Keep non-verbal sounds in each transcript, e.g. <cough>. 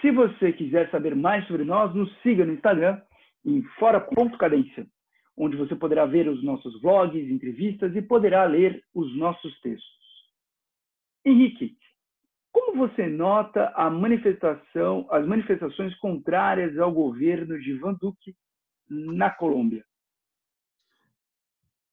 Se você quiser saber mais sobre nós, nos siga no Instagram em fora.cadência, onde você poderá ver os nossos vlogs, entrevistas e poderá ler os nossos textos. Henrique, como você nota manifestação, as manifestações contrárias ao governo de Van Duque na Colômbia?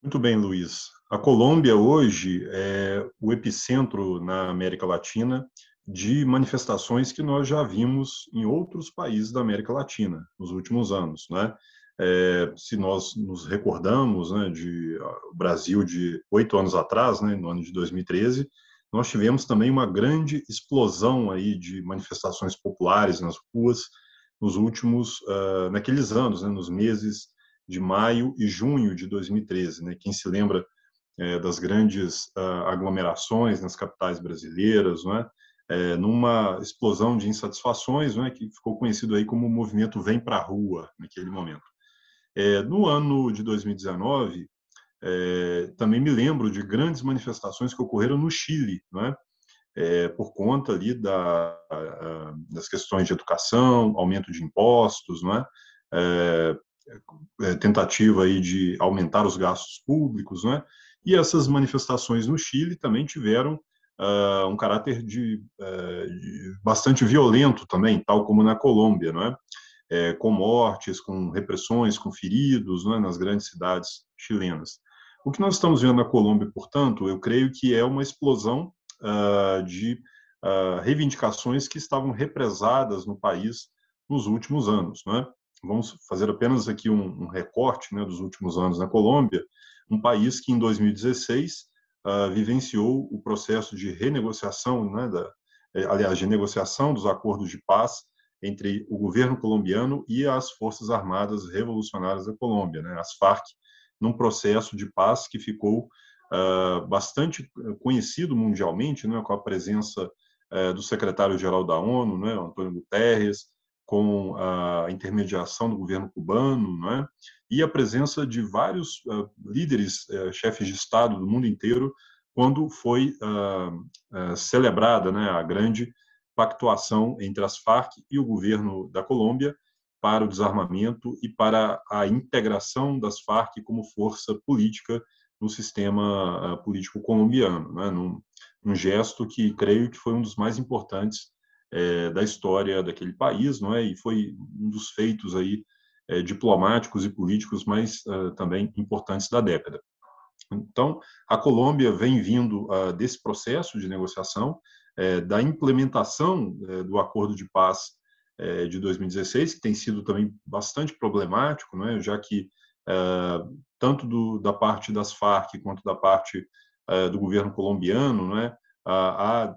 Muito bem, Luiz. A Colômbia hoje é o epicentro na América Latina de manifestações que nós já vimos em outros países da América Latina nos últimos anos, né? É, se nós nos recordamos, né, de o Brasil de oito anos atrás, né, no ano de 2013, nós tivemos também uma grande explosão aí de manifestações populares nas ruas nos últimos, uh, naqueles anos, né, nos meses de maio e junho de 2013, né? Quem se lembra é, das grandes uh, aglomerações nas capitais brasileiras, não é? numa explosão de insatisfações, né, que ficou conhecido aí como o movimento Vem para a Rua, naquele momento. É, no ano de 2019, é, também me lembro de grandes manifestações que ocorreram no Chile, né, por conta ali da, a, das questões de educação, aumento de impostos, né, tentativa aí de aumentar os gastos públicos, né, e essas manifestações no Chile também tiveram uh, um caráter de, uh, de, bastante violento também, tal como na Colômbia, não é? é com mortes, com repressões, com feridos, é? nas grandes cidades chilenas. O que nós estamos vendo na Colômbia, portanto, eu creio que é uma explosão uh, de reivindicações que estavam represadas no país nos últimos anos, não é? Vamos fazer apenas aqui um, um recorte né, dos últimos anos na Colômbia, um país que em 2016 uh, vivenciou o processo de renegociação, né, da, eh, aliás, de negociação dos acordos de paz entre o governo colombiano e as Forças Armadas Revolucionárias da Colômbia, né, as FARC, num processo de paz que ficou uh, bastante conhecido mundialmente, né, com a presença uh, do secretário-geral da ONU, né, Antônio Guterres, com a intermediação do governo cubano, né, e a presença de vários uh, líderes, uh, chefes de Estado do mundo inteiro, quando foi uh, celebrada né, a grande pactuação entre as Farc e o governo da Colômbia para o desarmamento e para a integração das Farc como força política no sistema político colombiano, né, num, num gesto que creio que foi um dos mais importantes é, da história daquele país, não é? E foi um dos feitos aí é, diplomáticos e políticos mais uh, também importantes da década. Então, a Colômbia vem vindo uh, desse processo de negociação, é, da implementação é, do acordo de paz é, de 2016, que tem sido também bastante problemático, não é? já que tanto do, da parte das Farc quanto da parte do governo colombiano, não é? há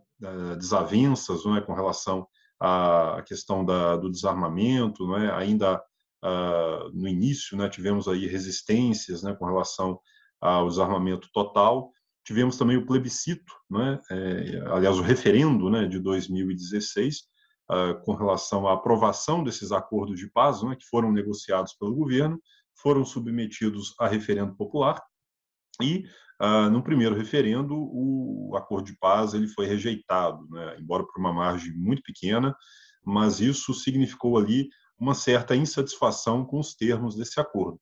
desavenças não é? com relação à questão da, do desarmamento, não é? ainda uh, no início, né, tivemos aí resistências né, com relação ao desarmamento total. Tivemos também o plebiscito, né, é, aliás, o referendo né, de 2016, uh, ah, com relação à aprovação desses acordos de paz, né, que foram negociados pelo governo, foram submetidos a referendo popular e Uh, no primeiro referendo, o acordo de paz ele foi rejeitado, né? embora por uma margem muito pequena, mas isso significou ali uma certa insatisfação com os termos desse acordo.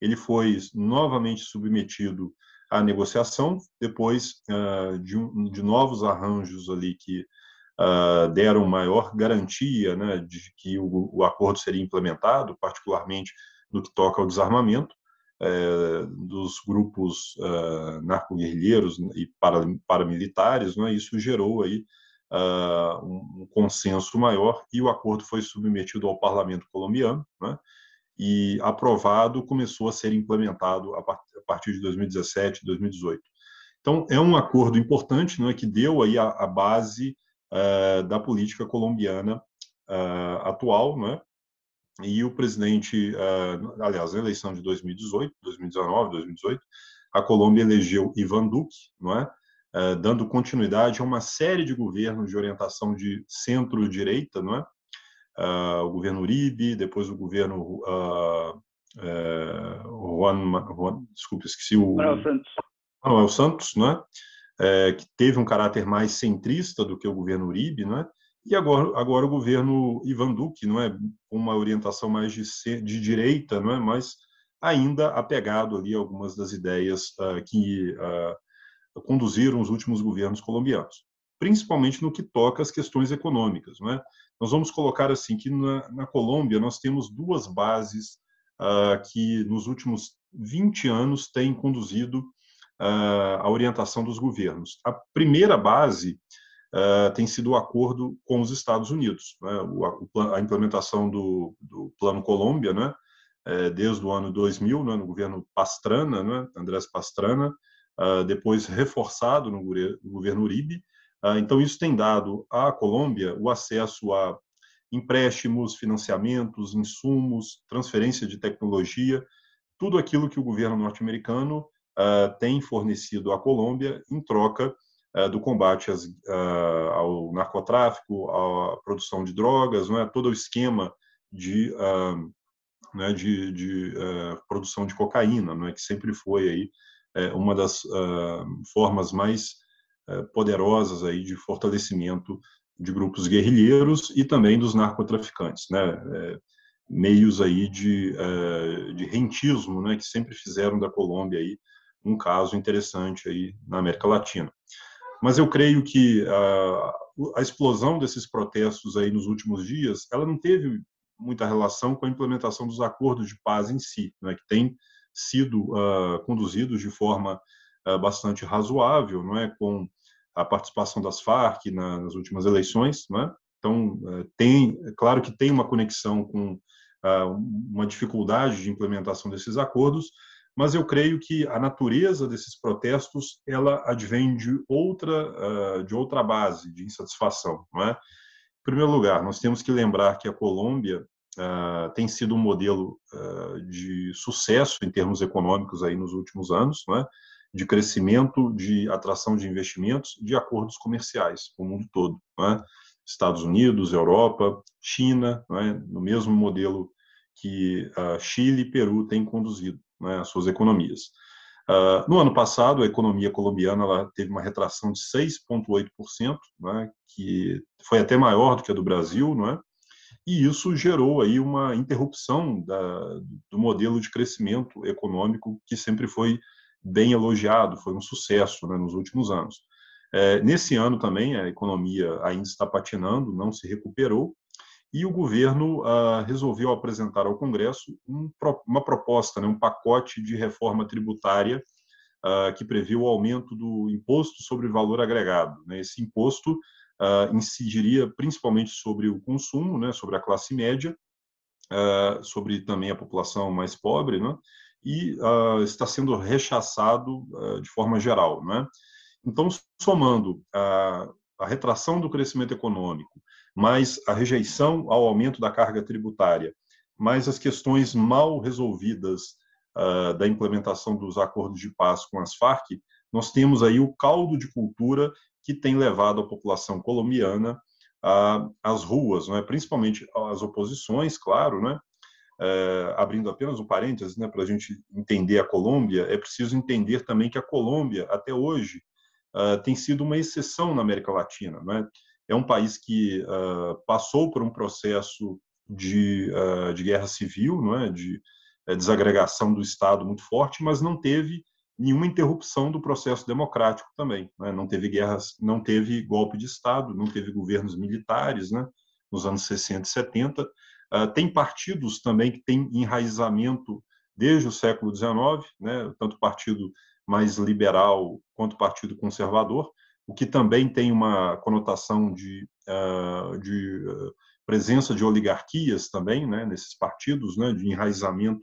Ele foi novamente submetido à negociação, depois uh, de, um, de, novos arranjos ali que uh, deram maior garantia né, de que o, o, acordo seria implementado, particularmente no que toca ao desarmamento uh, dos grupos uh, narco-guerrilheiros e paramilitares. Né, isso gerou aí uh, um, consenso maior e o acordo foi submetido ao parlamento colombiano, né, e aprovado, começou a ser implementado a partir de 2017, 2018. Então, é um acordo importante, não é, que deu aí a, a base uh, da política colombiana uh, atual, não é, e o presidente, uh, aliás, na eleição de 2018, 2019, 2018, a Colômbia elegeu Ivan Duque, não é? Uh, dando continuidade a uma série de governos de orientação de centro-direita, não é? Uh, o governo Uribe, depois o governo Juan, Juan, desculpa, esqueci o Manuel Santos, Manuel Santos, não é? que teve um caráter mais centrista do que o governo Uribe, não é? E agora, agora o governo Ivan Duque, não é, com uma orientação mais de, ser, de direita, não é, mas ainda apegado ali a algumas das ideias uh, que uh, conduziram os últimos governos colombianos, principalmente no que toca às questões econômicas, não é? Nós vamos colocar assim que na, na Colômbia nós temos duas bases uh, que nos últimos 20 anos têm conduzido a orientação dos governos. A primeira base uh, tem sido o acordo com os Estados Unidos. Né? O, a, a, implementação do, do Plano Colômbia, né? É, desde o ano 2000, né? no governo Pastrana, né? Andrés Pastrana, uh, depois reforçado no, no governo Uribe. Uh, então, isso tem dado à Colômbia o acesso a empréstimos, financiamentos, insumos, transferência de tecnologia, tudo aquilo que o governo norte-americano uh, tem fornecido à Colômbia em troca do combate às, ao narcotráfico, à produção de drogas, não é? todo o esquema de, né, de, de produção de cocaína, não é? que sempre foi aí uma das formas mais poderosas aí de fortalecimento de grupos guerrilheiros e também dos narcotraficantes, né? meios aí de, de rentismo, né? que sempre fizeram da Colômbia aí um caso interessante aí na América Latina. Mas eu creio que a, a explosão desses protestos aí nos últimos dias, ela não teve muita relação com a implementação dos acordos de paz em si, né, que tem sido uh, conduzidos de forma uh, bastante razoável, não é, com a participação das Farc na, nas últimas eleições, é? Então uh, tem, é claro que tem uma conexão com uma dificuldade de implementação desses acordos, mas eu creio que a natureza desses protestos ela advém de outra de outra base de insatisfação, não é? Em primeiro lugar, nós temos que lembrar que a Colômbia uh, tem sido um modelo uh, de sucesso em termos econômicos aí nos últimos anos, não é? De crescimento, de atração de investimentos, de acordos comerciais com o mundo todo, não é? Estados Unidos, Europa, China, não é? no mesmo modelo que uh, Chile e Peru têm conduzido né, as suas economias. Uh, no ano passado, a economia colombiana teve uma retração de 6,8%, né, que foi até maior do que a do Brasil, não é? e isso gerou aí uma interrupção da, do modelo de crescimento econômico que sempre foi bem elogiado, foi um sucesso né, nos últimos anos. É, nesse ano também a economia ainda está patinando, não se recuperou, e o governo ah, resolveu apresentar ao Congresso um, uma proposta, né, um pacote de reforma tributária ah, que prevê o aumento do imposto sobre valor agregado. Né? Esse imposto ah, incidiria principalmente sobre o consumo, né, sobre a classe média, sobre também a população mais pobre, né? e está sendo rechaçado de forma geral. Né? Então, somando a retração do crescimento econômico, mais a rejeição ao aumento da carga tributária, mais as questões mal resolvidas uh, da implementação dos acordos de paz com as Farc, nós temos aí o caldo de cultura que tem levado a população colombiana às ruas, não é? principalmente as oposições, claro, né? Uh, abrindo apenas um parênteses, né, para a gente entender a Colômbia, é preciso entender também que a Colômbia, até hoje, uh, tem sido uma exceção na América Latina. Não é? é um país que uh, passou por um processo de, uh, de guerra civil, não é? de uh, desagregação do Estado muito forte, mas não teve nenhuma interrupção do processo democrático também. Né? Não teve guerras, não teve golpe de Estado, não teve governos militares né? nos anos 60 e 70. tem partidos também que têm enraizamento desde o século XIX, né? tanto o partido mais liberal quanto o partido conservador, o que também tem uma conotação de, uh, de uh, presença de oligarquias também, né, nesses partidos, né, de enraizamento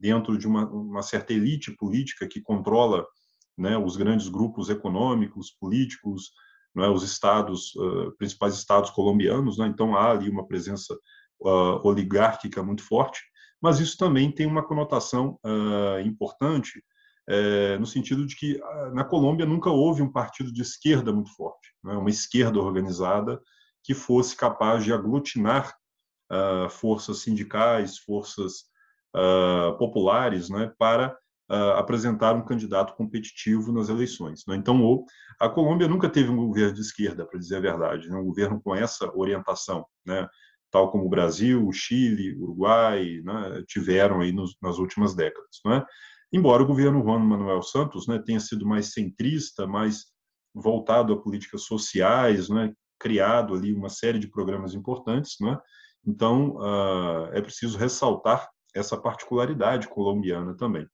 dentro de uma, uma certa elite política que controla né, os grandes grupos econômicos, políticos, né, os estados, uh, principais estados colombianos. Né, então há ali uma presença uh, oligárquica muito forte, mas isso também tem uma conotação uh, importante é, no sentido de que na Colômbia nunca houve um partido de esquerda muito forte, né, uma esquerda organizada que fosse capaz de aglutinar uh, forças sindicais, forças uh, populares, né, para uh, apresentar um candidato competitivo nas eleições. Né? Então, a Colômbia nunca teve um governo de esquerda, para dizer a verdade, né? um governo com essa orientação, né? tal como o Brasil, o Chile, o Uruguai né? tiveram aí nos, nas últimas décadas. Embora o governo Juan Manuel Santos né, tenha sido mais centrista, mais voltado a políticas sociais, né, criado ali uma série de programas importantes, né, então uh, é preciso ressaltar essa particularidade colombiana também.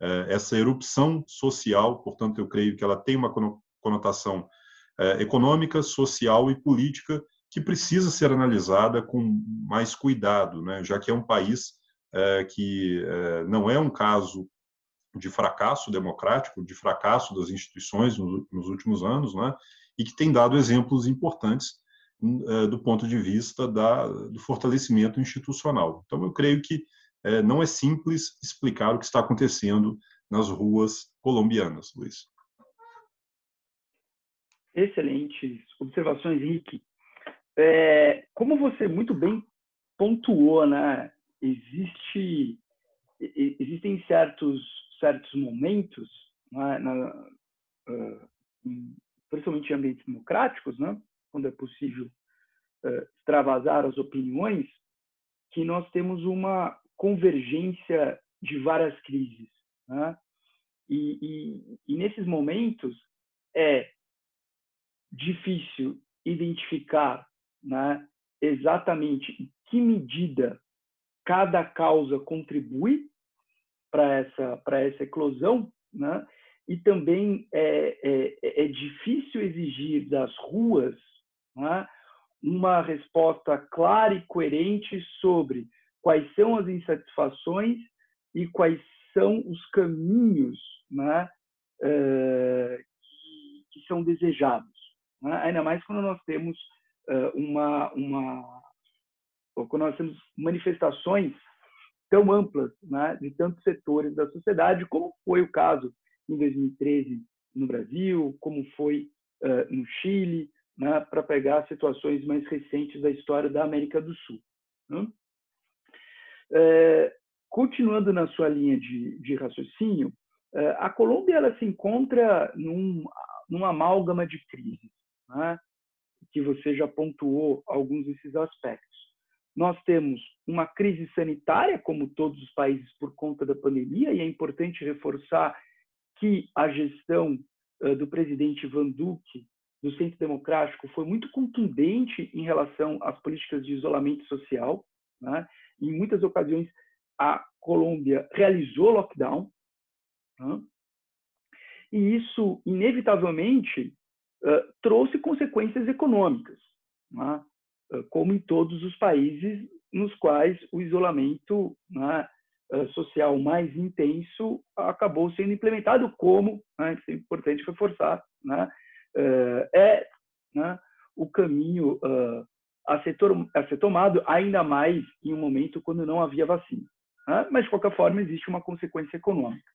Uh, essa erupção social, portanto, eu creio que ela tem uma conotação uh, econômica, social e política que precisa ser analisada com mais cuidado, né, já que é um país eh, que não é um caso de fracasso democrático, de fracasso das instituições nos últimos anos, né? e que tem dado exemplos importantes hum, é, do ponto de vista da, do fortalecimento institucional. Então, eu creio que é, não é simples explicar o que está acontecendo nas ruas colombianas, Luiz. Excelentes observações, Henrique. É, como você muito bem pontuou, né? Existe, existem certos certos momentos, né, na, uh, principalmente em ambientes democráticos, né, quando é possível uh, extravasar as opiniões, que nós temos uma convergência de várias crises. Né? E, e, e nesses momentos é difícil identificar né, exatamente em que medida cada causa contribui para essa, para essa eclosão, né? e também é, é, é difícil exigir das ruas né? uma resposta clara e coerente sobre quais são as insatisfações e quais são os caminhos né? Que, que, são desejados. Né? Ainda mais quando nós temos uh, uma, uma quando nós temos manifestações tão amplas né, de tantos setores da sociedade, como foi o caso em 2013 no Brasil, como foi uh, no Chile, né, para pegar situações mais recentes da história da América do Sul. Né? É, continuando na sua linha de, de raciocínio, é, a Colômbia ela se encontra num, num amálgama de crises, né, que você já pontuou alguns desses aspectos. Nós temos uma crise sanitária, como todos os países, por conta da pandemia, e é importante reforçar que a gestão do presidente Van Duque, do Centro Democrático, foi muito contundente em relação às políticas de isolamento social. Né? Em muitas ocasiões, a Colômbia realizou lockdown. Né? E isso, inevitavelmente, trouxe consequências econômicas. Né? Como em todos os países nos quais o isolamento né, social mais intenso acabou sendo implementado, como, né, isso é importante reforçar, né, é né, o caminho a ser, a ser, tomado, ainda mais em um momento quando não havia vacina. Né? Mas, de qualquer forma, existe uma consequência econômica.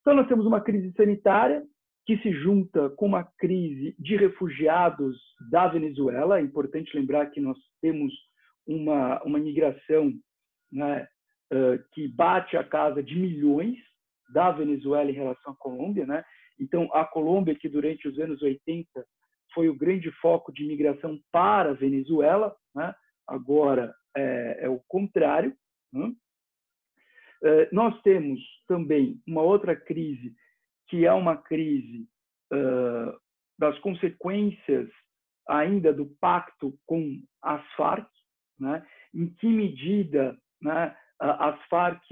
Então, nós temos uma crise sanitária, que se junta com uma crise de refugiados da Venezuela. É importante lembrar que nós temos uma, uma migração né, uh, que bate a casa de milhões da Venezuela em relação à Colômbia. Né? Então, a Colômbia, que durante os anos 80 foi o grande foco de migração para a Venezuela, né? agora é, é, o contrário. Né? Uh, nós temos também uma outra crise que é uma crise uh, das consequências ainda do pacto com as Farc, né? em que medida né, as Farc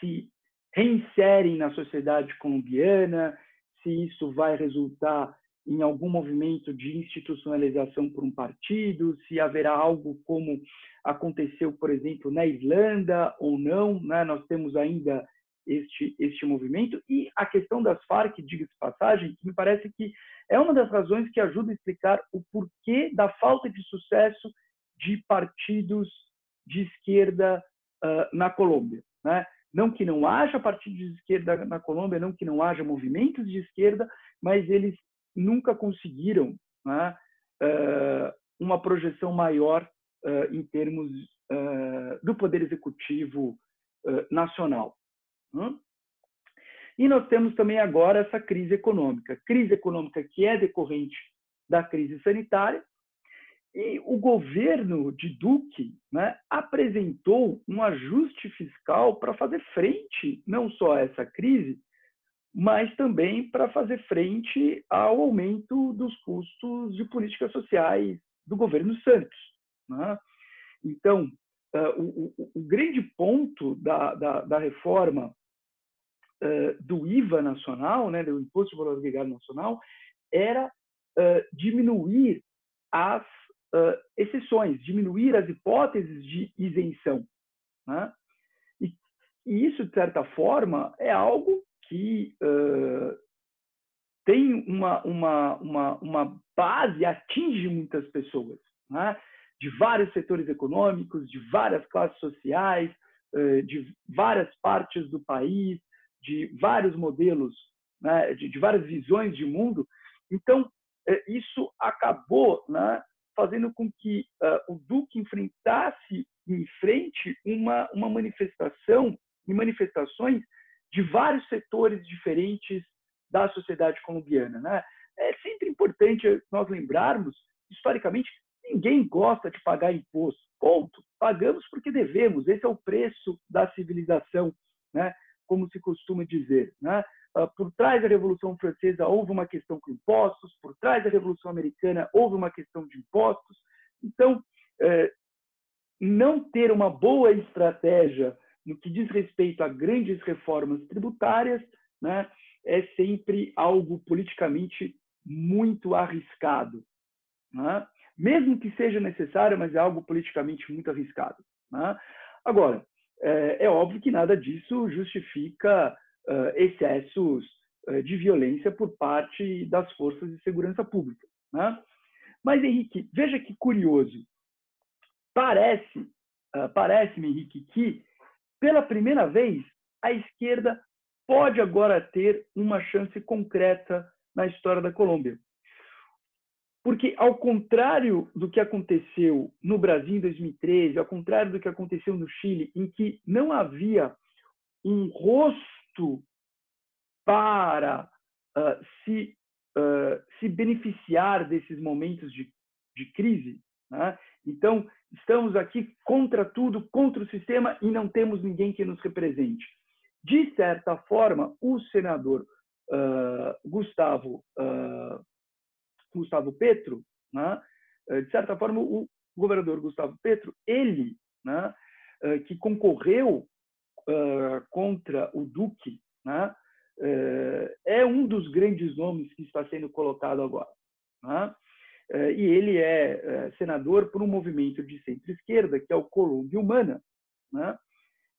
se reinserem na sociedade colombiana, se isso vai resultar em algum movimento de institucionalização por um partido, se haverá algo como aconteceu, por exemplo, na Irlanda ou não. Né? Nós temos ainda este, este movimento. E a questão das Farc, diga-se passagem, me parece que é uma das razões que ajuda a explicar o porquê da falta de sucesso de partidos de esquerda uh, na Colômbia. Né? Não que não haja partidos de esquerda na Colômbia, não que não haja movimentos de esquerda, mas eles nunca conseguiram né, uh, uma projeção maior uh, em termos do poder executivo nacional. Né? E nós temos também agora essa crise econômica. Crise econômica que é decorrente da crise sanitária e o governo de Duque né, apresentou um ajuste fiscal para fazer frente não só a essa crise, mas também para fazer frente ao aumento dos custos de políticas sociais do governo Santos. Né? Então, uh, o, o, o, grande ponto da, da, da reforma uh, do IVA nacional, né, do Imposto de Valor Agregado Nacional, era uh, diminuir as uh, exceções, diminuir as hipóteses de isenção. Né? E, e, isso, de certa forma, é algo que tem uma, uma, uma, uma base, atinge muitas pessoas, né? de vários setores econômicos, de várias classes sociais, de várias partes do país, de vários modelos, né? de, de várias visões de mundo. Então, isso acabou né, fazendo com que uh, o Duque enfrentasse em frente uma, uma manifestação e manifestações de vários setores diferentes da sociedade colombiana. Né? É sempre importante nós lembrarmos, historicamente, ninguém gosta de pagar imposto. Ponto. Pagamos porque devemos. Esse é o preço da civilização, né? Como se costuma dizer. Né? Ah, por trás da Revolução Francesa houve uma questão com impostos, por trás da Revolução Americana houve uma questão de impostos. Então, é, não ter uma boa estratégia no que diz respeito a grandes reformas tributárias né, é sempre algo politicamente muito arriscado. Né? Mesmo que seja necessário, mas é algo politicamente muito arriscado. Né? Agora, é, é óbvio que nada disso justifica uh, excessos uh, de violência por parte das forças de segurança pública. Né? Mas, Henrique, veja que curioso. Parece, uh, parece-me, Henrique, que pela primeira vez a esquerda pode agora ter uma chance concreta na história da Colômbia. Porque, ao contrário do que aconteceu no Brasil em 2013, ao contrário do que aconteceu no Chile, em que não havia um rosto para uh, se, uh, se beneficiar desses momentos de, de crise. Né? Então, estamos aqui contra tudo, contra o sistema e não temos ninguém que nos represente. De certa forma, o senador uh, Gustavo, Gustavo Petro, né? de certa forma, o governador Gustavo Petro, ele, né? que concorreu uh, contra o Duque, né, uh, é um dos grandes nomes que está sendo colocado agora. Né? Uh, e ele é senador por um movimento de centro-esquerda, que é o Colômbia Humana, né?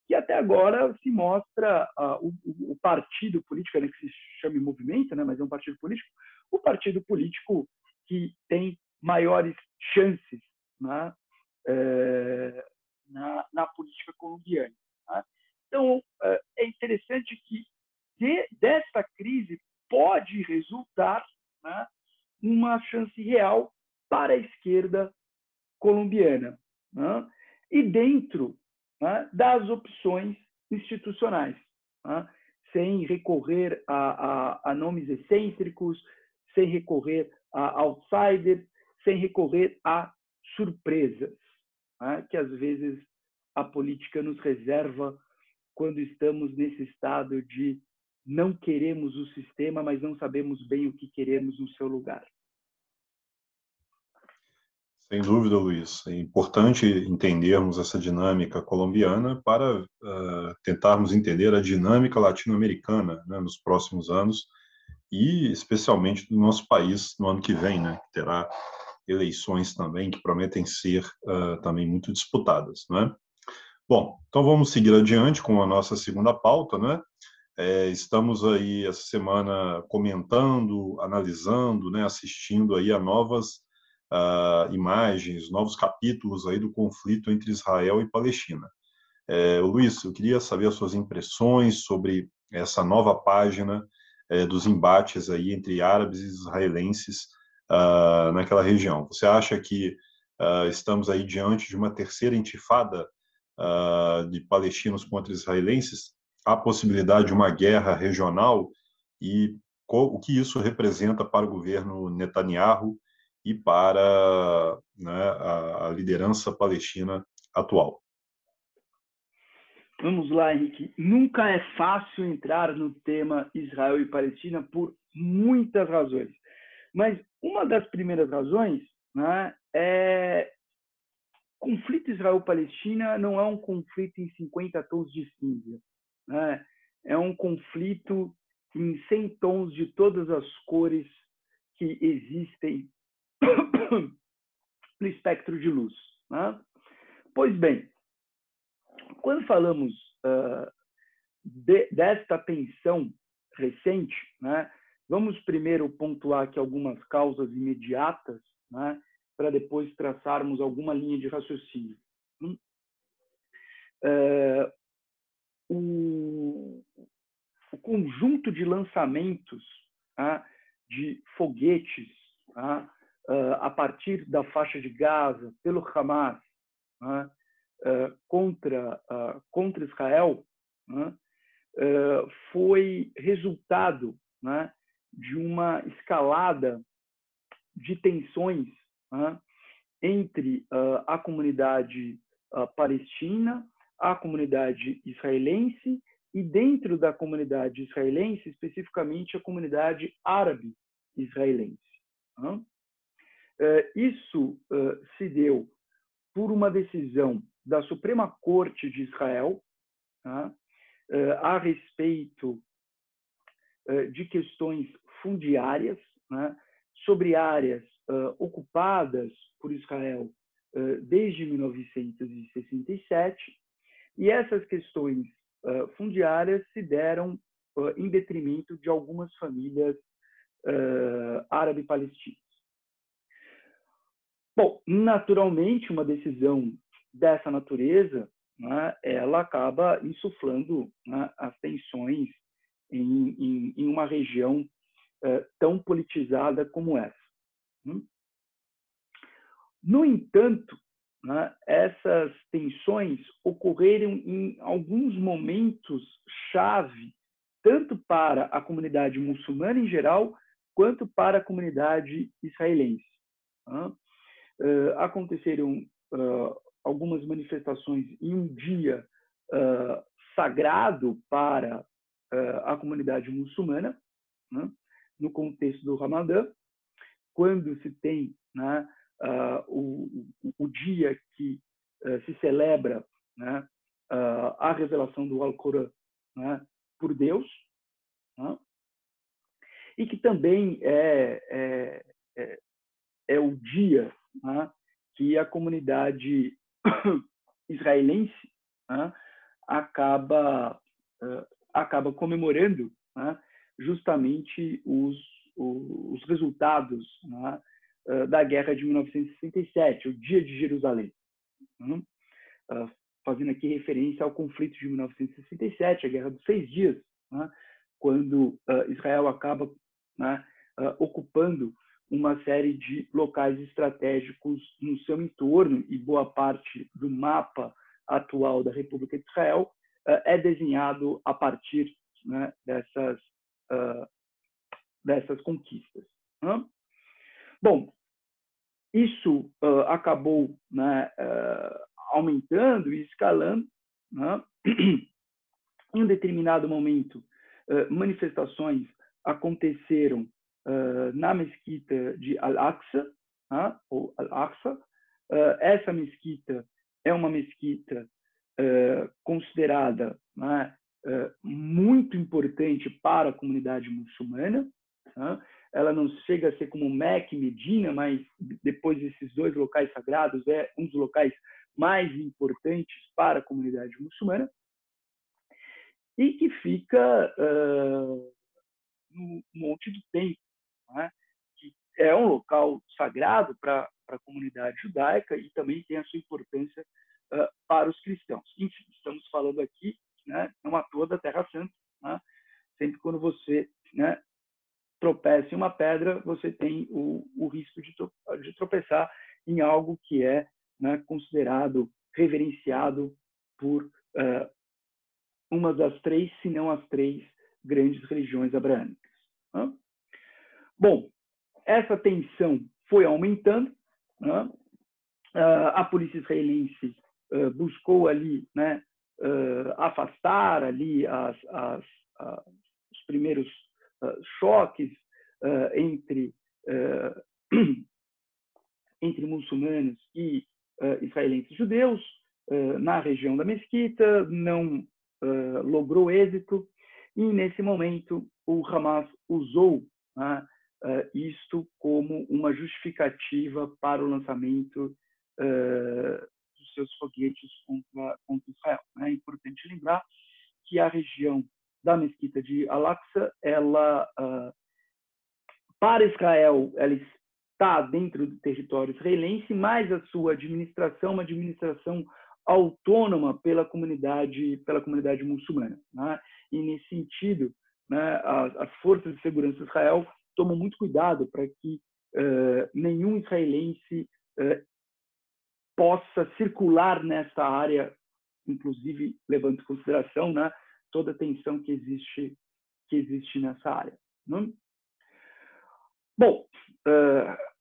que até agora se mostra o, o, partido político, né, que se chama movimento, né, mas é um partido político, o partido político que tem maiores chances né, na, na política colombiana. Né? Então, é, é interessante que de, desta crise pode resultar né, uma chance real para a esquerda colombiana. Né? E dentro né, das opções institucionais, né? sem recorrer a, a, a, nomes excêntricos, sem recorrer a outsiders, sem recorrer a surpresas, né? que às vezes a política nos reserva quando estamos nesse estado de não queremos o sistema, mas não sabemos bem o que queremos no seu lugar. Sem dúvida, Luiz. É importante entendermos essa dinâmica colombiana para uh, tentarmos entender a dinâmica latino-americana né, nos próximos anos e especialmente do nosso país no ano que vem, né, que terá eleições também que prometem ser uh, também muito disputadas, né? Bom, então vamos seguir adiante com a nossa segunda pauta, né? É, estamos aí essa semana comentando, analisando, né, assistindo aí a novas uh, imagens, novos capítulos aí do conflito entre Israel e Palestina. É, Luiz, eu queria saber as suas impressões sobre essa nova página é, dos embates aí entre árabes e israelenses uh, naquela região. Você acha que uh, estamos aí diante de uma terceira intifada uh, de palestinos contra israelenses? Há possibilidade de uma guerra regional e o que isso representa para o governo Netanyahu e para né, a, a liderança palestina atual? Vamos lá, Henrique. Nunca é fácil entrar no tema Israel e Palestina por muitas razões. Mas uma das primeiras razões né, é conflito Israel-Palestina não é um conflito em 50 tons de cinza. Né? É um conflito em 100 tons de todas as cores que existem <coughs> no espectro de luz. Né? Pois bem, quando falamos uh, de, desta tensão recente, né, vamos primeiro pontuar aqui algumas causas imediatas, né, para depois traçarmos alguma linha de raciocínio. Uh, o, o, conjunto de lançamentos tá, de foguetes uh, a partir da faixa de Gaza pelo Hamas tá, contra, uh, contra Israel né, foi resultado né, de uma escalada de tensões né, entre a comunidade palestina, a comunidade israelense e dentro da comunidade israelense, especificamente a comunidade árabe israelense. Isso se deu por uma decisão da Suprema Corte de Israel tá? Eh, a respeito eh, de questões fundiárias né? sobre áreas eh, ocupadas por Israel desde 1967 e essas questões fundiárias se deram em detrimento de algumas famílias árabe-palestinas. Bom, naturalmente, uma decisão dessa natureza, né, ela acaba insuflando né, as tensões em, em, em uma região eh, tão politizada como essa. Hum? No entanto, né, essas tensões ocorreram em alguns momentos chave, tanto para a comunidade muçulmana em geral, quanto para a comunidade israelense. Uh, aconteceram uh, algumas manifestações em um dia uh, sagrado para uh, a comunidade muçulmana, né, no contexto do Ramadã, quando se tem né, uh, o, o, dia que se celebra né, a revelação do Alcorão né, por Deus, né, e que também é, é, é, é o dia né, que a comunidade <coughs> israelense né, acaba uh, acaba comemorando né, justamente os, os resultados né, uh, da guerra de 1967, o Dia de Jerusalém, uh, fazendo aqui referência ao conflito de 1967, a Guerra dos Seis Dias, né, quando Israel acaba né, ocupando uma série de locais estratégicos no seu entorno e boa parte do mapa atual da República de Israel uh, é desenhado a partir né, dessas, uh, dessas conquistas. Né? Bom, isso uh, acabou né, aumentando e escalando. Né? em um determinado momento, manifestações aconteceram uh, na mesquita de Al-Aqsa, uh, ou Al-Aqsa. Uh, essa mesquita é uma mesquita considerada né, muito importante para a comunidade muçulmana. Tá? Ela não chega a ser como Meca e Medina, mas depois desses dois locais sagrados é um dos locais mais importantes para a comunidade muçulmana e que fica uh, no Monte do Tempo, né? que é um local sagrado para a comunidade judaica e também tem a sua importância uh, para os cristãos. Enfim, estamos falando aqui, né, não à toa da Terra Santa. Né? Sempre quando você né, tropeça em uma pedra, você tem o, o risco de, de, tropeçar em algo que é né, considerado, reverenciado por uh, uma das três, se não as três, grandes religiões abraâmicas. Né? Bom, essa tensão foi aumentando. Né? Uh, a polícia israelense uh, buscou ali né, afastar ali as, as, as, os primeiros choques entre <clears throat> entre muçulmanos e israelenses judeus na região da Mesquita, não logrou êxito e nesse momento o Hamas usou né, uh, isto como uma justificativa para o lançamento uh, dos seus foguetes contra, contra Israel. Né. É importante lembrar que a região da mesquita de Al-Aqsa, ela para Israel, ela está dentro do território israelense, mas a sua administração, é uma administração autônoma pela comunidade pela comunidade muçulmana né? e nesse sentido né, as, as, forças de segurança de Israel tomam muito cuidado para que uh, nenhum israelense uh, possa circular nessa área inclusive levando em consideração né, toda a tensão que existe que existe nessa área né? bom uh,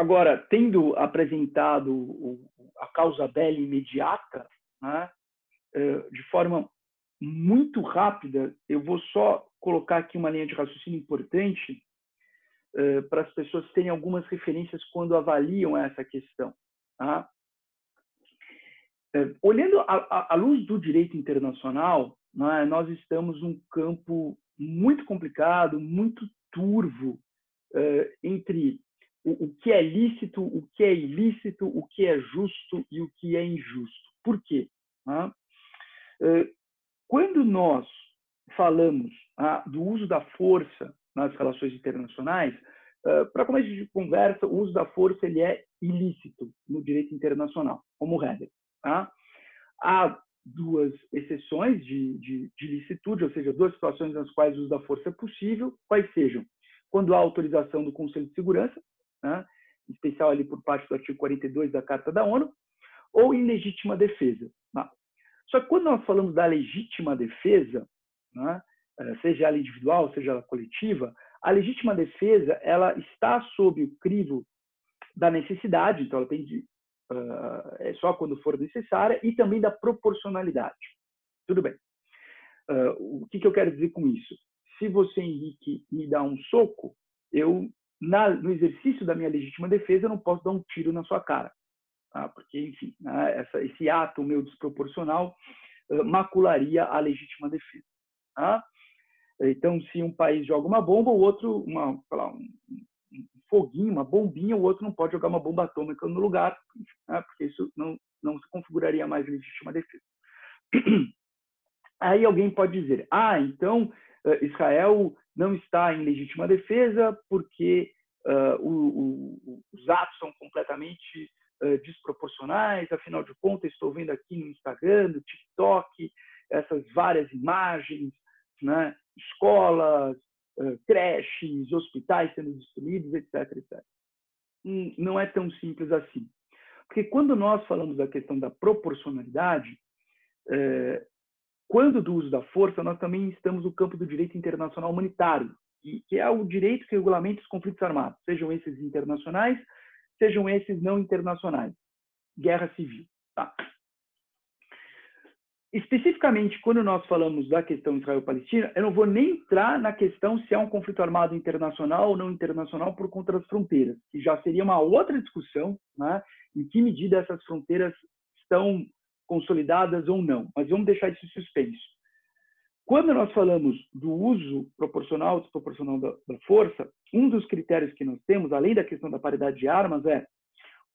Agora, tendo apresentado a causa belli imediata, né, de forma muito rápida, eu vou só colocar aqui uma linha de raciocínio importante eh, para as pessoas terem algumas referências quando avaliam essa questão. Tá? Eh, olhando à luz do direito internacional, né, nós estamos num campo muito complicado, muito turvo entre o, que é lícito, o que é ilícito, o que é justo e o que é injusto. Por quê? Ah, quando nós falamos ah, do uso da força nas relações internacionais, ah, para começo de conversa, o uso da força ele é ilícito no direito internacional, como regra. Tá? Há duas exceções de, de, de, licitude, ou seja, duas situações nas quais o uso da força é possível, quais sejam quando há autorização do Conselho de Segurança, né, especial ali por parte do artigo 42 da Carta da ONU, ou em legítima defesa. Só que quando nós falamos da legítima defesa, né, eh, seja ela individual, seja ela coletiva, a legítima defesa ela está sob o crivo da necessidade, então ela tem de, uh, é só quando for necessária, e também da proporcionalidade. Tudo bem. Uh, o que, que eu quero dizer com isso? Se você, Henrique, me dá um soco, eu na, no exercício da minha legítima defesa, eu não posso dar um tiro na sua cara. Tá? Porque, enfim, né, essa, esse ato meu desproporcional uh, macularia a legítima defesa. Tá? Então, se um país joga uma bomba, o outro, uma, lá, um, um, foguinho, uma bombinha, o outro não pode jogar uma bomba atômica no lugar, né? porque isso não, não se configuraria mais legítima defesa. Aí alguém pode dizer, ah, então Israel não está em legítima defesa porque uh, o, o, os atos são completamente uh, desproporcionais. Afinal de contas, estou vendo aqui no Instagram, no TikTok, essas várias imagens, né? escolas, uh, creches, hospitais sendo destruídos, etc, etc. Hum, não é tão simples assim. Porque quando nós falamos da questão da proporcionalidade, eh, quando do uso da força, nós também estamos no campo do direito internacional humanitário, que é o direito que regulamenta os conflitos armados, sejam esses internacionais, sejam esses não internacionais. Guerra civil. Tá? Especificamente, quando nós falamos da questão Israel-Palestina, eu não vou nem entrar na questão se é um conflito armado internacional ou não internacional por conta das fronteiras, que já seria uma outra discussão, né? em que medida essas fronteiras estão consolidadas ou não, mas vamos deixar isso suspenso. Quando nós falamos do uso proporcional ou desproporcional da, da força, um dos critérios que nós temos, além da questão da paridade de armas, é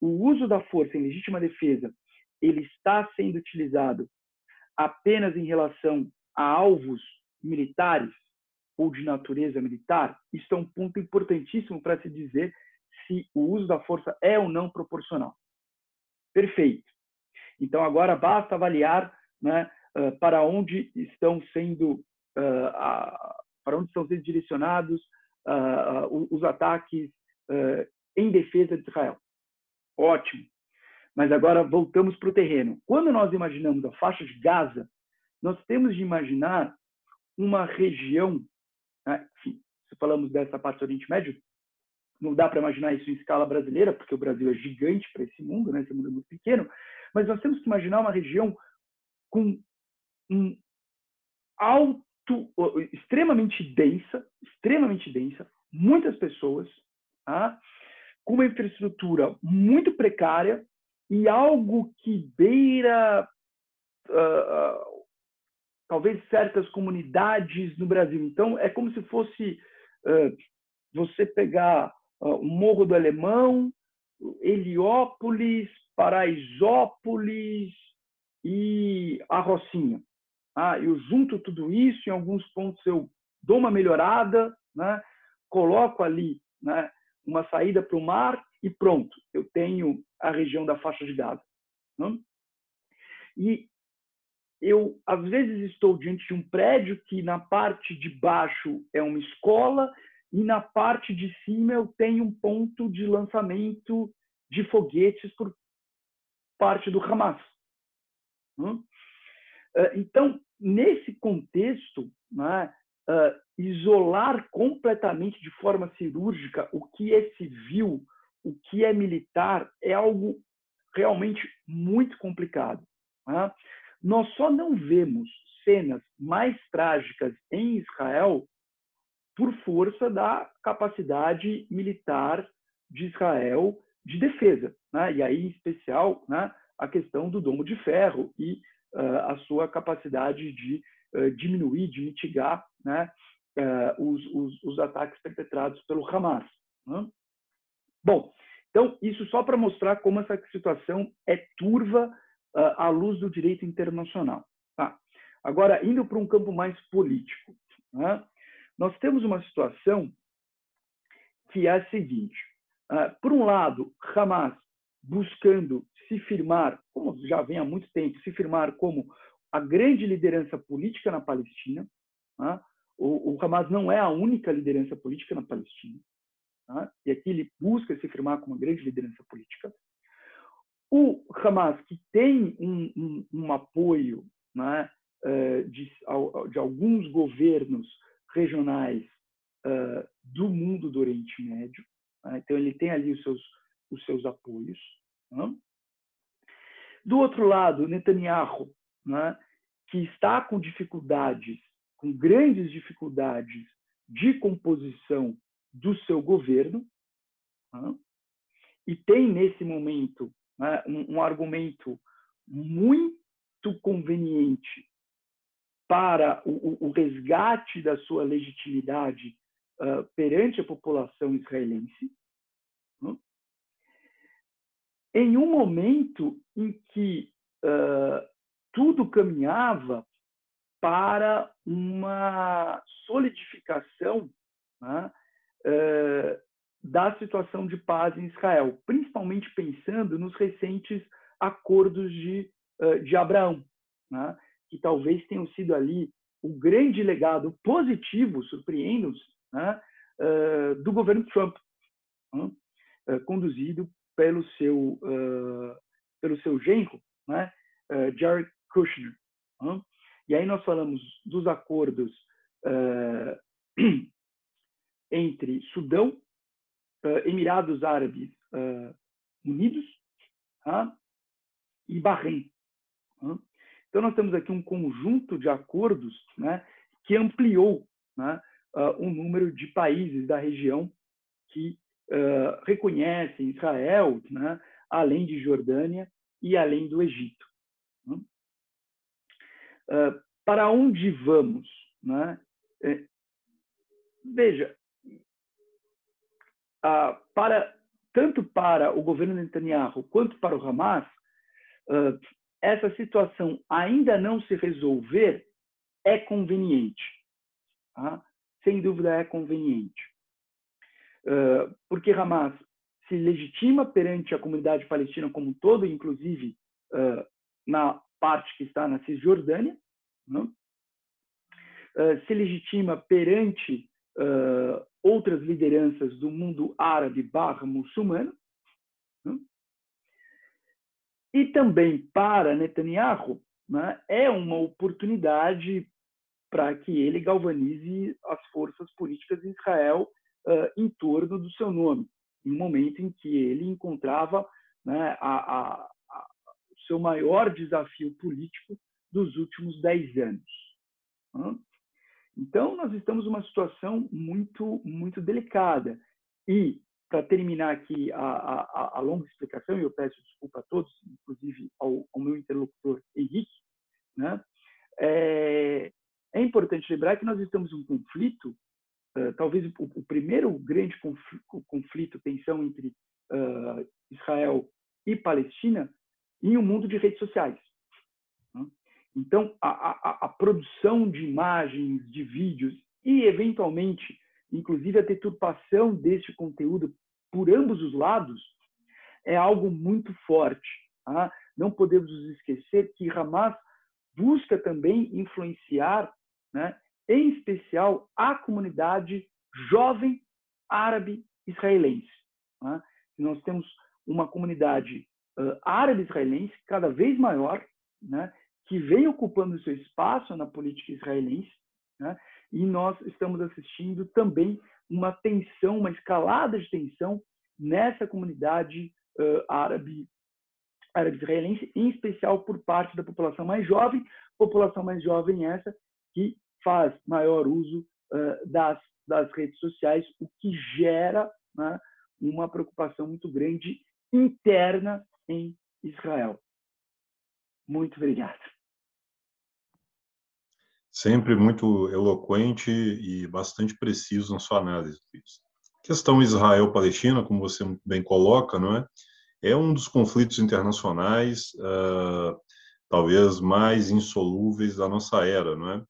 o uso da força em legítima defesa, ele está sendo utilizado apenas em relação a alvos militares, ou de natureza militar? Isso é um ponto importantíssimo para se dizer se o uso da força é ou não proporcional. Perfeito. Então, agora basta avaliar né, para onde estão sendo para onde estão sendo direcionados os ataques em defesa de Israel. Ótimo. Mas agora voltamos para o terreno. Quando nós imaginamos a faixa de Gaza, nós temos de imaginar uma região, né? enfim, se falamos dessa parte do Oriente Médio, não dá para imaginar isso em escala brasileira, porque o Brasil é gigante para esse mundo, né? esse mundo é muito pequeno, mas nós temos que imaginar uma região com alto, extremamente densa, extremamente densa, muitas pessoas, tá? com uma infraestrutura muito precária e algo que beira uh, talvez certas comunidades no Brasil. Então, é como se fosse uh, você pegar uh, o Morro do Alemão, Heliópolis, Paraisópolis e a Rocinha. Ah, eu junto tudo isso, em alguns pontos eu dou uma melhorada, né? coloco ali né, uma saída para o mar e pronto, eu tenho a região da faixa de Gaza. Né? E eu, às vezes, estou diante de um prédio que na parte de baixo é uma escola e na parte de cima eu tenho um ponto de lançamento de foguetes por parte do Hamas. Né? Então, nesse contexto, né, isolar completamente de forma cirúrgica o que é civil, o que é militar, é algo realmente muito complicado. Né? Nós só não vemos cenas mais trágicas em Israel por força da capacidade militar de Israel de defesa, né? e aí em especial né, a questão do domo de ferro e a sua capacidade de uh, diminuir, de mitigar né, uh, os, os, os, ataques perpetrados pelo Hamas. Né? Bom, então isso só para mostrar como essa situação é turva à luz do direito internacional. Tá. Agora, indo para um campo mais político, né? nós temos uma situação que é a seguinte: por um lado, Hamas buscando se firmar, como já vem há muito tempo, se firmar como a grande liderança política na Palestina. Uh, o, o, Hamas não é a única liderança política na Palestina. Uh, e aqui ele busca se firmar como uma grande liderança política. O Hamas, que tem um, um, um apoio né, eh, de, de, alguns governos regionais uh, do mundo do Oriente Médio, né? então ele tem ali os seus, os seus apoios. Né? Do outro lado, Netanyahu, né, que está com dificuldades, com grandes dificuldades de composição do seu governo, né? e tem nesse momento né, um, um argumento muito conveniente para o, o, resgate da sua legitimidade uh, perante a população israelense? Em um momento em que uh, tudo caminhava para uma solidificação né, uh, da situação de paz em Israel, principalmente pensando nos recentes acordos de, de Abraão, né, que talvez tenham sido ali o grande legado positivo, surpreende-nos, né, do governo Trump, né, conduzido pelo seu, pelo seu genro, né, Jared Kushner. E aí nós falamos dos acordos <clears throat> entre Sudão uh, Emirados Árabes uh, Unidos uh, e Bahrein. Então, nós temos aqui um conjunto de acordos né, que ampliou né, o número de países da região que reconhecem Israel, né, além de Jordânia e além do Egito. para onde vamos? Né? É, veja, ah, para tanto para o governo Netanyahu quanto para o Hamas, essa situação ainda não se resolver é conveniente. Tá? sem dúvida é conveniente. Porque Hamas se legitima perante a comunidade palestina como um todo, inclusive na parte que está na Cisjordânia, né? se legitima perante outras lideranças do mundo árabe barra muçulmano, né? e também para Netanyahu né, é uma oportunidade para que ele galvanize as forças políticas de Israel uh, em torno do seu nome, em um momento em que ele encontrava né, a, a, a, o seu maior desafio político dos últimos dez anos. Né? Então, nós estamos numa situação muito, muito delicada. E, para terminar aqui a, a, a, longa explicação, e eu peço desculpa a todos, inclusive ao, ao meu interlocutor Henrique, né? é, é importante lembrar que nós estamos em um conflito, uh, talvez o, o, primeiro grande conflito, conflito tensão entre uh, Israel e Palestina, em um mundo de redes sociais. Né? Então, a, a, a, produção de imagens, de vídeos e, eventualmente, inclusive a deturpação deste conteúdo por ambos os lados é algo muito forte. Tá? Não podemos esquecer que Hamas busca também influenciar né, em especial a comunidade jovem árabe israelense. Né? Nós temos uma comunidade uh, árabe israelense cada vez maior, né, que vem ocupando seu espaço na política israelense, né, e nós estamos assistindo também uma tensão, uma escalada de tensão nessa comunidade uh, árabe, árabe israelense, em especial por parte da população mais jovem, população mais jovem essa que faz maior uso uh, das, das redes sociais, o que gera né, uma preocupação muito grande interna em Israel. Muito obrigado. Sempre muito eloquente e bastante preciso na sua análise, Luiz. Questão Israel-Palestina, como você bem coloca, não é? É um dos conflitos internacionais, uh, talvez mais insolúveis da nossa era, não é?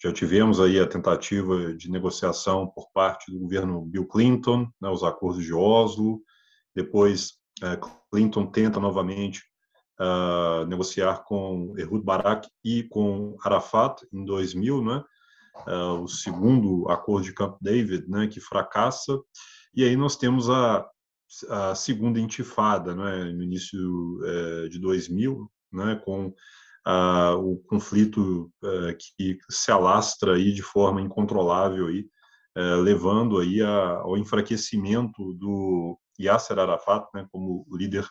Já tivemos aí a tentativa de negociação por parte do governo Bill Clinton, né, os acordos de Oslo. Depois, é, Clinton tenta novamente uh, negociar com Ehud Barak e com Arafat em 2000, né, uh, o segundo acordo de Camp David, né, que fracassa. E aí nós temos a, a segunda intifada, né, no início uh, de 2000, né, com o conflito uh, que se alastra aí de forma incontrolável aí, uh, levando aí a, ao enfraquecimento do Yasser Arafat, né, como líder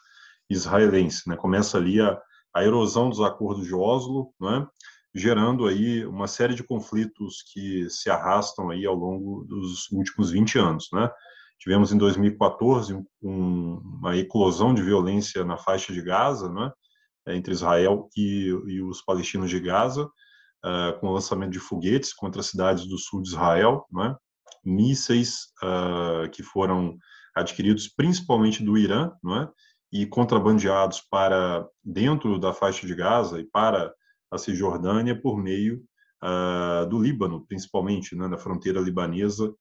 israelense, né? Começa ali a, a erosão dos acordos de Oslo, né? gerando aí uma série de conflitos que se arrastam aí ao longo dos últimos 20 anos, né? Tivemos em 2014 um, uma eclosão de violência na faixa de Gaza, né? É, entre Israel e, e os palestinos de Gaza, uh, com o lançamento de foguetes contra cidades do sul de Israel, é? mísseis uh, que foram adquiridos principalmente do Irã, é? e contrabandeados para dentro da faixa de Gaza e para a Cisjordânia por meio uh, do Líbano, principalmente, né, na fronteira libanesa,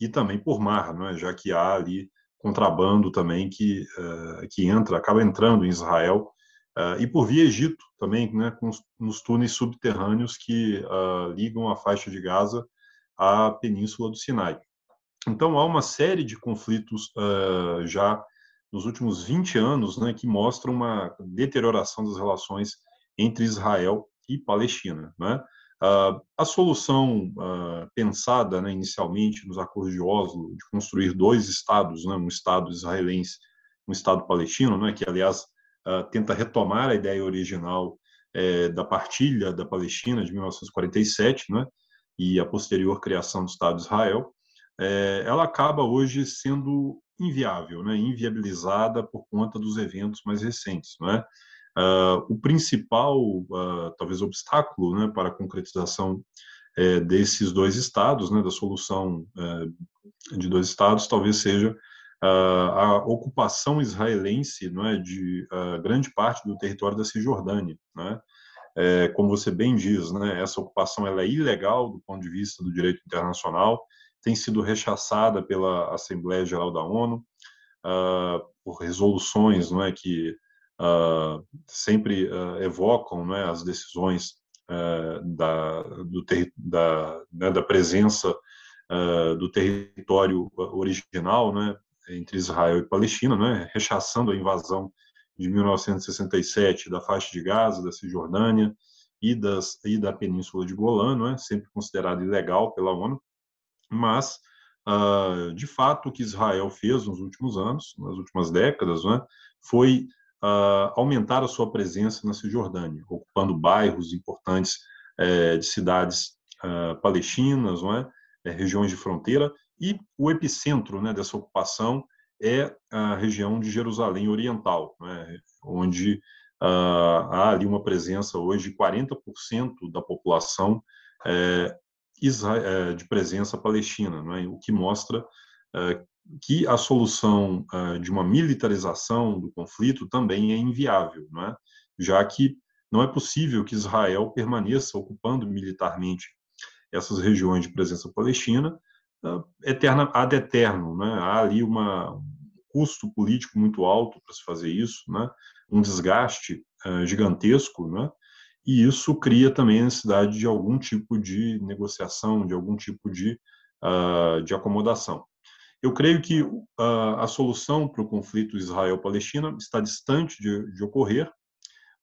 e também por mar, é? já que há ali contrabando também que, uh, que entra, acaba entrando em Israel, uh, e por via Egito também, né, com os, nos túneis subterrâneos que uh, ligam a faixa de Gaza à península do Sinai. Então há uma série de conflitos já nos últimos 20 anos né, que mostram uma deterioração das relações entre Israel e Palestina. Né? Uh, a solução uh, pensada né, inicialmente nos acordos de Oslo de construir dois estados, né, um estado israelense, um estado palestino, né, que aliás uh, tenta retomar a ideia original eh, da partilha da Palestina de 1947, né, e a posterior criação do Estado de Israel, eh, ela acaba hoje sendo inviável, né, inviabilizada por conta dos eventos mais recentes, né? Uh, o principal, uh, talvez, obstáculo né, para a concretização é, desses dois estados, né, da solução é, de dois estados, talvez seja uh, a ocupação israelense não é, de grande parte do território da Cisjordânia. Né? É, como você bem diz, né, essa ocupação ela é ilegal do ponto de vista do direito internacional, tem sido rechaçada pela Assembleia Geral da ONU uh, por resoluções, não é, que uh, sempre uh, evocam, não é, as decisões da, do da, né, da presença do território original, né, entre Israel e Palestina, né, rechaçando a invasão de 1967 da faixa de Gaza, da Cisjordânia e, das, e da Península de Golã, não é? sempre considerado ilegal pela ONU, mas, uh, de fato, o que Israel fez nos últimos anos, nas últimas décadas, é? foi uh, aumentar a sua presença na Cisjordânia, ocupando bairros importantes eh, de cidades uh, palestinas, não é? Eh, regiões de fronteira, e o epicentro né, dessa ocupação é a região de Jerusalém Oriental, né, onde uh, há ali uma presença hoje de 40% da população é, de presença palestina, né, o que mostra que a solução uh, de uma militarização do conflito também é inviável, né, já que não é possível que Israel permaneça ocupando militarmente essas regiões de presença palestina eterna ad eterno, né? Há ali uma, um custo político muito alto para se fazer isso, né? Um desgaste uh, gigantesco, né? E isso cria também a necessidade de algum tipo de negociação, de algum tipo de, uh, de acomodação. Eu creio que uh, a solução para o conflito Israel-Palestina está distante de, de ocorrer,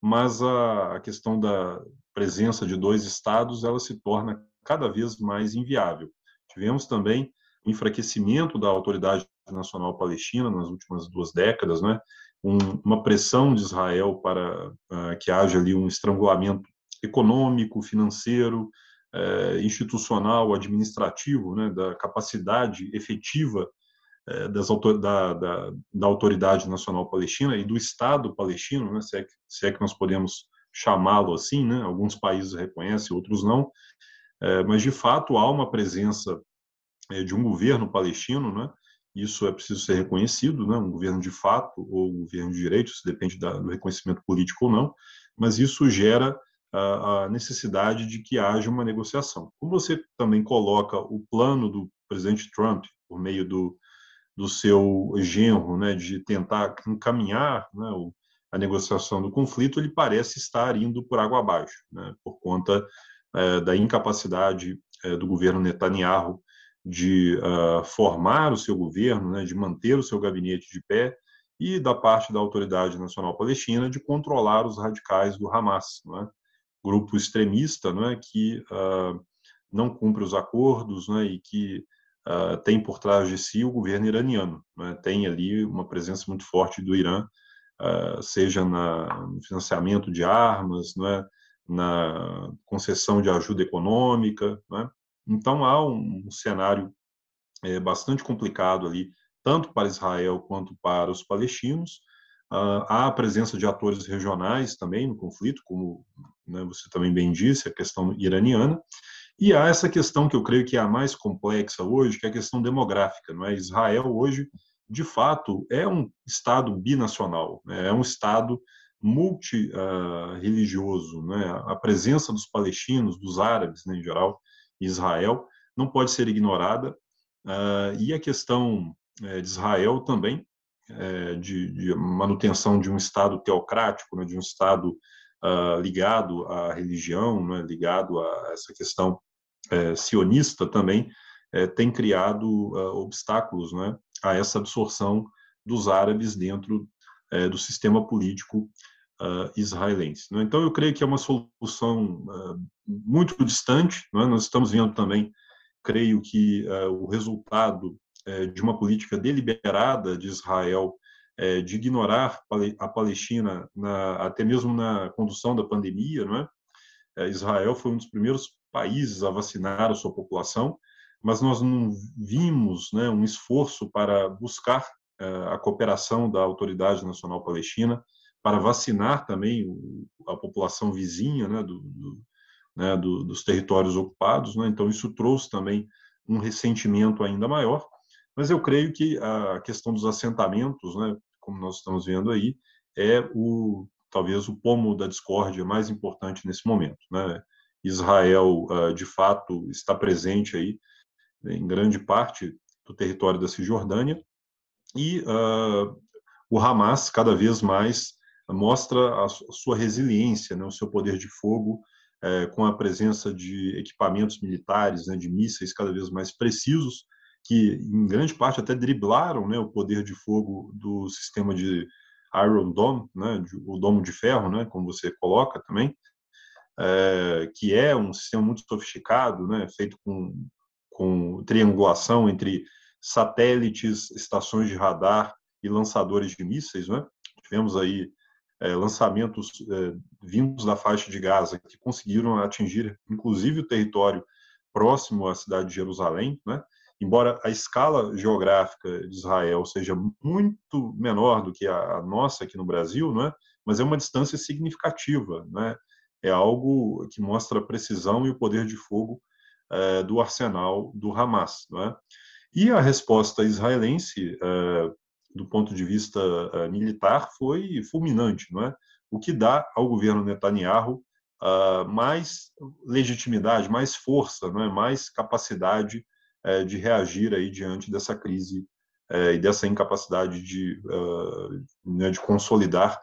mas a, a, questão da presença de dois estados ela se torna cada vez mais inviável. Tivemos também o enfraquecimento da Autoridade Nacional Palestina nas últimas duas décadas, né? Um, uma pressão de Israel para uh, que haja ali um estrangulamento econômico, financeiro, uh, institucional, administrativo, né? da capacidade efetiva uh, das da, da, da, Autoridade Nacional Palestina e do Estado palestino, né? se, é que, se é que nós podemos chamá-lo assim, né? alguns países reconhecem, outros não, é, mas, de fato, há uma presença é, de um governo palestino, né? isso é preciso ser reconhecido, né? um governo de fato ou um governo de direito, isso depende do reconhecimento político ou não, mas isso gera a necessidade de que haja uma negociação. Como você também coloca o plano do presidente Trump, por meio do, do seu genro, né, de tentar encaminhar né, a negociação do conflito, ele parece estar indo por água abaixo, né, por conta é, da incapacidade é, do governo Netanyahu de uh, formar o seu governo, né, de manter o seu gabinete de pé, e da parte da Autoridade Nacional Palestina de controlar os radicais do Hamas, é? Grupo extremista é? que uh, não cumpre os acordos é? e que uh, tem por trás de si o governo iraniano. Tem ali uma presença muito forte do Irã, seja na, no financiamento de armas, na concessão de ajuda econômica. Né? Então, há um, um cenário é, bastante complicado ali, tanto para Israel quanto para os palestinos. Uh, há a presença de atores regionais também no conflito, como né, você também bem disse, a questão iraniana. E há essa questão que eu creio que é a mais complexa hoje, que é a questão demográfica. Não é? Israel hoje, de fato, é um Estado binacional, né? é um Estado multireligioso, né? a presença dos palestinos, dos árabes né, em geral, em Israel, não pode ser ignorada, uh, e a questão é, de Israel também, é, de, de, manutenção de um Estado teocrático, né, de um Estado uh, ligado à religião, né, ligado a essa questão é, sionista também, tem criado uh, obstáculos né, a essa absorção dos árabes dentro do sistema político uh, israelense. Né? Então, eu creio que é uma solução muito distante. Né? Nós estamos vendo também, creio que o resultado eh, de uma política deliberada de Israel eh, de ignorar a Palestina, na, até mesmo na condução da pandemia. Não é? Eh, Israel foi um dos primeiros países a vacinar a sua população, mas nós não vimos né, um esforço para buscar a cooperação da Autoridade Nacional Palestina, para vacinar também a população vizinha né, do, do, né, do, dos territórios ocupados. Né? Então, isso trouxe também um ressentimento ainda maior. Mas eu creio que a questão dos assentamentos, né, como nós estamos vendo aí, é o talvez o pomo da discórdia mais importante nesse momento. Né? Israel, de fato, está presente aí em grande parte do território da Cisjordânia e o Hamas cada vez mais mostra a sua resiliência, né, o seu poder de fogo, é, com a presença de equipamentos militares, né, de mísseis cada vez mais precisos, que em grande parte até driblaram né, o poder de fogo do sistema de Iron Dome, né, de, o domo de ferro, né, como você coloca também, é, que é um sistema muito sofisticado, né, feito com, com triangulação entre satélites, estações de radar e lançadores de mísseis. Né? Tivemos aí é, lançamentos é, vindos da faixa de Gaza que conseguiram atingir, inclusive, o território próximo à cidade de Jerusalém, né? Embora a escala geográfica de Israel seja muito menor do que a nossa aqui no Brasil, né? mas é uma distância significativa, né? é algo que mostra a precisão e o poder de fogo é, do arsenal do Hamas. Né? E a resposta israelense é, do ponto de vista uh, militar, foi fulminante, não é? O que dá ao governo Netanyahu uh, mais legitimidade, mais força, não é? Mais capacidade uh, de reagir aí diante dessa crise e dessa incapacidade de, né, de consolidar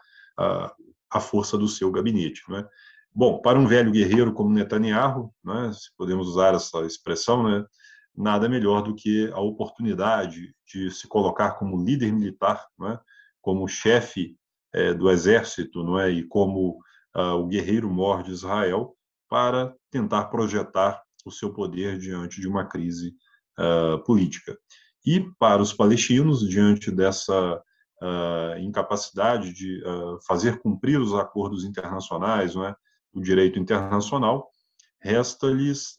a força do seu gabinete, não é? Bom, para um velho guerreiro como Netanyahu, né, se podemos usar essa expressão, né, nada melhor do que a oportunidade de se colocar como líder militar, é? como chefe é, do exército não é? e como uh, o guerreiro mor de Israel, para tentar projetar o seu poder diante de uma crise uh, política. E para os palestinos, diante dessa uh, incapacidade de fazer cumprir os acordos internacionais, não é? o direito internacional, resta-lhes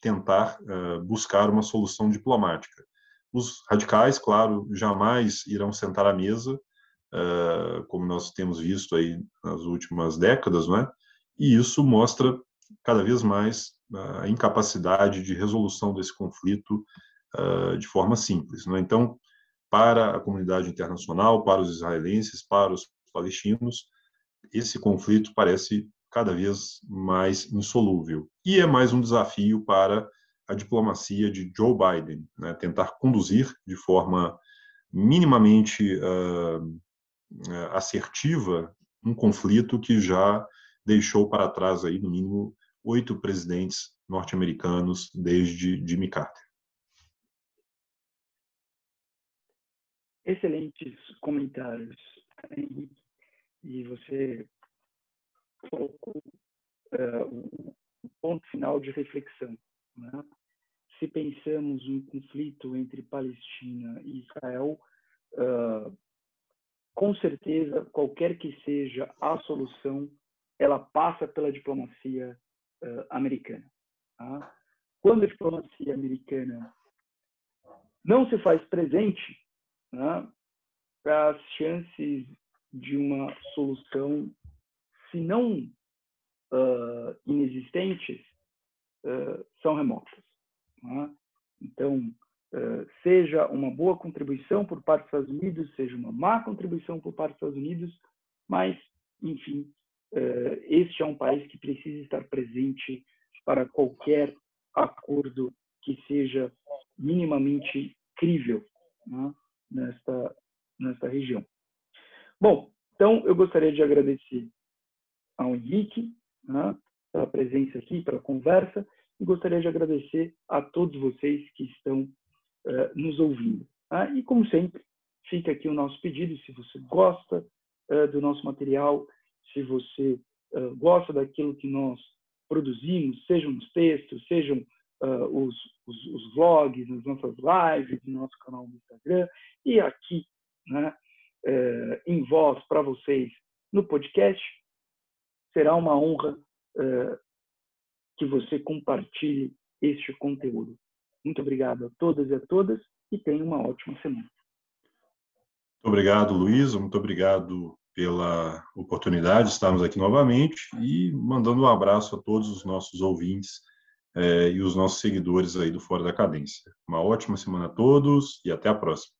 tentar uh, buscar uma solução diplomática. Os radicais, claro, jamais irão sentar à mesa, uh, como nós temos visto aí nas últimas décadas, não é? E isso mostra cada vez mais a incapacidade de resolução desse conflito uh, de forma simples. Não é? Então, para a comunidade internacional, para os israelenses, para os palestinos, esse conflito parece cada vez mais insolúvel. E é mais um desafio para a diplomacia de Joe Biden, né? tentar conduzir de forma minimamente uh, assertiva um conflito que já deixou para trás aí no mínimo oito presidentes norte-americanos desde Jimmy Carter. Excelentes comentários, Henrique. E você colocou uh, um ponto final de reflexão. Né? Se pensamos um conflito entre Palestina e Israel, uh, com certeza, qualquer que seja a solução, ela passa pela diplomacia uh, americana. Tá? Quando a diplomacia americana não se faz presente, né, as chances de uma solução se não uh, inexistentes, uh, são remotas. É? Então, uh, seja uma boa contribuição por parte dos Estados Unidos, seja uma má contribuição por parte dos Estados Unidos, mas, enfim, este é um país que precisa estar presente para qualquer acordo que seja minimamente crível né, nesta, nesta região. Bom, então eu gostaria de agradecer ao Henrique né, pela presença aqui, pela conversa, e gostaria de agradecer a todos vocês que estão uh, nos ouvindo. Né? E, como sempre, fica aqui o nosso pedido, se você gosta uh, do nosso material, se você uh, gosta daquilo que nós produzimos, sejam os textos, sejam os, os, os, vlogs, nas nossas lives, no nosso canal no Instagram, e aqui, né, em voz para vocês no podcast, será uma honra uh, que você compartilhe este conteúdo. Muito obrigado a todas e a todas e tenha uma ótima semana. Muito obrigado, Luiz. Muito obrigado pela oportunidade de estarmos aqui novamente e mandando um abraço a todos os nossos ouvintes eh, e os nossos seguidores aí do Fora da Cadência. Uma ótima semana a todos e até a próxima.